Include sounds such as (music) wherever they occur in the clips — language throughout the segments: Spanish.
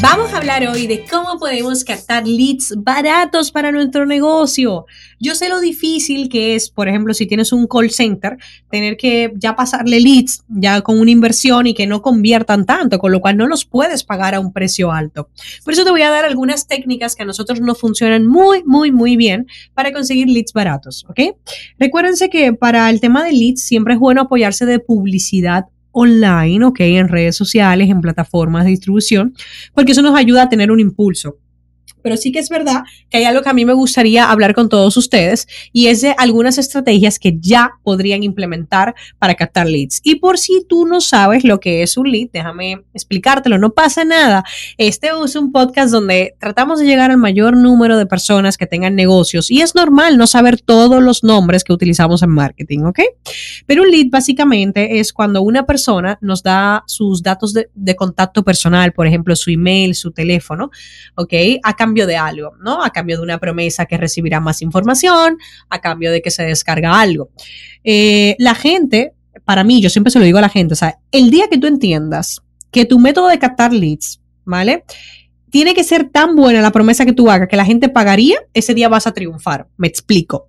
Vamos a hablar hoy de cómo podemos captar leads baratos para nuestro negocio. Yo sé lo difícil que es, por ejemplo, si tienes un call center, tener que ya pasarle leads ya con una inversión y que no conviertan tanto, con lo cual no los puedes pagar a un precio alto. Por eso te voy a dar algunas técnicas que a nosotros nos funcionan muy, muy, muy bien para conseguir leads baratos, ¿ok? Recuérdense que para el tema de leads siempre es bueno apoyarse de publicidad online, ok, en redes sociales, en plataformas de distribución, porque eso nos ayuda a tener un impulso pero sí que es verdad que hay algo que a mí me gustaría hablar con todos ustedes y es de algunas estrategias que ya podrían implementar para captar leads. Y por si tú no sabes lo que es un lead, déjame explicártelo, no pasa nada. Este es un podcast donde tratamos de llegar al mayor número de personas que tengan negocios y es normal no saber todos los nombres que utilizamos en marketing, ¿ok? Pero un lead básicamente es cuando una persona nos da sus datos de, de contacto personal, por ejemplo, su email, su teléfono, ¿ok? A de algo, ¿no? A cambio de una promesa que recibirá más información, a cambio de que se descarga algo. Eh, la gente, para mí, yo siempre se lo digo a la gente, o sea, el día que tú entiendas que tu método de captar leads, ¿vale? Tiene que ser tan buena la promesa que tú hagas que la gente pagaría, ese día vas a triunfar. Me explico.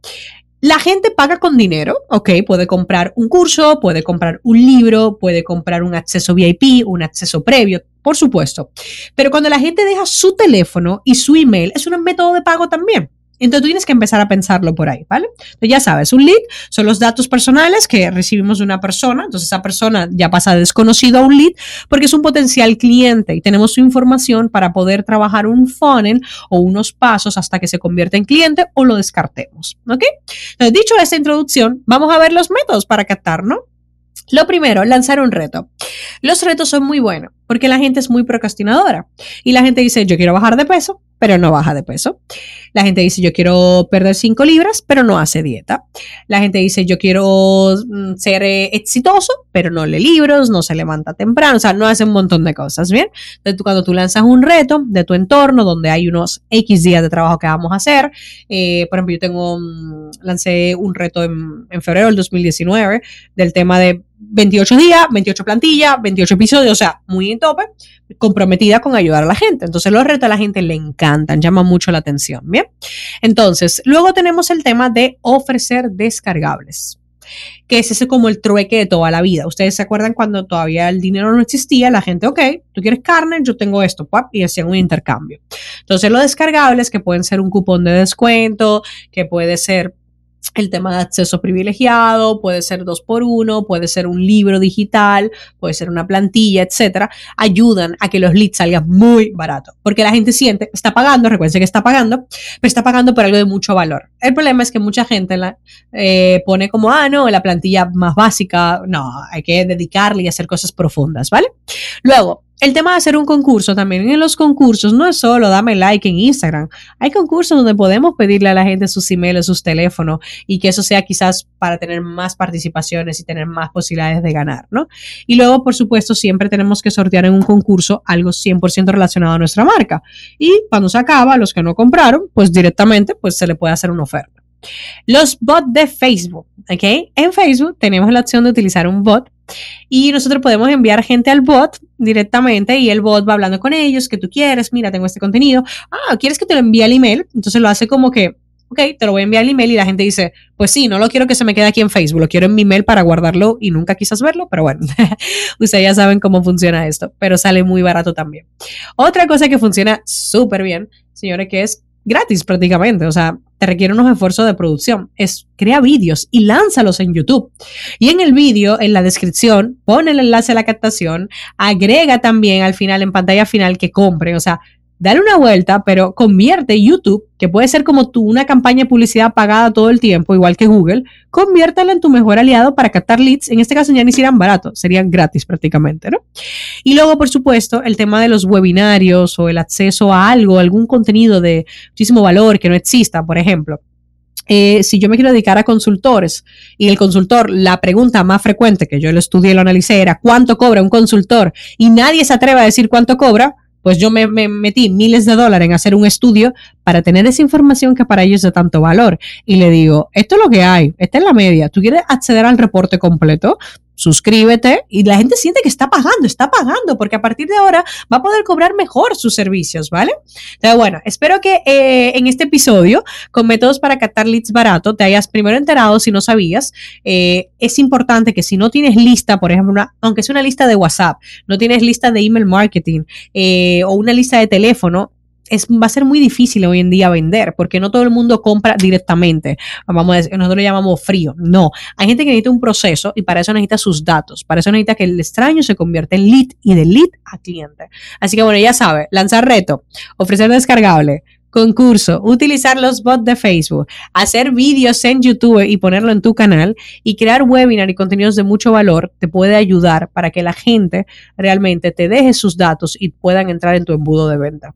La gente paga con dinero, ok, puede comprar un curso, puede comprar un libro, puede comprar un acceso VIP, un acceso previo, por supuesto. Pero cuando la gente deja su teléfono y su email, es un método de pago también. Entonces tú tienes que empezar a pensarlo por ahí, ¿vale? Entonces ya sabes, un lead son los datos personales que recibimos de una persona, entonces esa persona ya pasa de desconocido a un lead porque es un potencial cliente y tenemos su información para poder trabajar un funnel o unos pasos hasta que se convierta en cliente o lo descartemos, ¿ok? Entonces dicho esta introducción, vamos a ver los métodos para captar, ¿no? Lo primero, lanzar un reto. Los retos son muy buenos porque la gente es muy procrastinadora y la gente dice, yo quiero bajar de peso, pero no baja de peso. La gente dice, yo quiero perder 5 libras, pero no hace dieta. La gente dice, yo quiero mm, ser eh, exitoso, pero no lee libros, no se levanta temprano, o sea, no hace un montón de cosas, ¿bien? Entonces, tú, cuando tú lanzas un reto de tu entorno, donde hay unos X días de trabajo que vamos a hacer, eh, por ejemplo, yo tengo, lancé un reto en, en febrero del 2019 del tema de 28 días, 28 plantillas, 28 episodios, o sea, muy en tope, comprometida con ayudar a la gente. Entonces los retos a la gente le encantan, llaman mucho la atención, ¿bien? Entonces, luego tenemos el tema de ofrecer descargables que es ese como el trueque de toda la vida. Ustedes se acuerdan cuando todavía el dinero no existía, la gente, ok, tú quieres carne, yo tengo esto, y hacían un intercambio. Entonces, los descargables que pueden ser un cupón de descuento, que puede ser el tema de acceso privilegiado, puede ser dos por uno, puede ser un libro digital, puede ser una plantilla, etcétera, ayudan a que los leads salgan muy baratos. Porque la gente siente, está pagando, recuerden que está pagando, pero está pagando por algo de mucho valor. El problema es que mucha gente la, eh, pone como, ah, no, la plantilla más básica, no, hay que dedicarle y hacer cosas profundas, ¿vale? Luego, el tema de hacer un concurso también en los concursos no es solo dame like en Instagram. Hay concursos donde podemos pedirle a la gente sus emails, sus teléfonos y que eso sea quizás para tener más participaciones y tener más posibilidades de ganar, ¿no? Y luego, por supuesto, siempre tenemos que sortear en un concurso algo 100% relacionado a nuestra marca. Y cuando se acaba, los que no compraron, pues directamente pues se le puede hacer una oferta. Los bots de Facebook, ¿ok? En Facebook tenemos la opción de utilizar un bot y nosotros podemos enviar gente al bot directamente y el bot va hablando con ellos, que tú quieres, mira, tengo este contenido. Ah, ¿quieres que te lo envíe al email? Entonces lo hace como que, ok, te lo voy a enviar al email y la gente dice, pues sí, no lo quiero que se me quede aquí en Facebook, lo quiero en mi email para guardarlo y nunca quizás verlo, pero bueno, (laughs) ustedes ya saben cómo funciona esto, pero sale muy barato también. Otra cosa que funciona súper bien, señores, que es gratis prácticamente, o sea, te requiere unos esfuerzos de producción. Es crea vídeos y lánzalos en YouTube. Y en el vídeo, en la descripción, pone el enlace a la captación, agrega también al final, en pantalla final, que compren. O sea, dale una vuelta, pero convierte YouTube, que puede ser como tú una campaña de publicidad pagada todo el tiempo, igual que Google, conviértala en tu mejor aliado para captar leads. En este caso ya ni serían baratos, serían gratis prácticamente, ¿no? Y luego, por supuesto, el tema de los webinarios o el acceso a algo, algún contenido de muchísimo valor que no exista, por ejemplo. eh, si yo me quiero dedicar a consultores y el consultor, la pregunta más frecuente que yo lo estudié y lo analicé era cuánto cobra un consultor y nadie se atreve a decir cuánto cobra, pues yo me, metí miles de dólares en hacer un estudio para tener esa información que para ellos es de tanto valor. Y le digo, esto es lo que hay, esta es la media. ¿Tú quieres acceder al reporte completo? Suscríbete y la gente siente que está pagando, está pagando, porque a partir de ahora va a poder cobrar mejor sus servicios, ¿vale? Entonces, bueno, espero que eh, en este episodio, con métodos para captar leads barato, te hayas primero enterado si no sabías. Eh, es importante que si no tienes lista, por ejemplo, aunque sea una lista de WhatsApp, no tienes lista de email marketing eh, o una lista de teléfono, es, va a ser muy difícil hoy en día vender porque no todo el mundo compra directamente. Vamos a decir, nosotros lo llamamos frío. No, hay gente que necesita un proceso y para eso necesita sus datos. Para eso necesita que el extraño se convierta en lead y de lead a cliente. Así que bueno, ya sabe, lanzar reto, ofrecer descargable, concurso, utilizar los bots de Facebook, hacer vídeos en YouTube y ponerlo en tu canal y crear webinar y contenidos de mucho valor te puede ayudar para que la gente realmente te deje sus datos y puedan entrar en tu embudo de venta.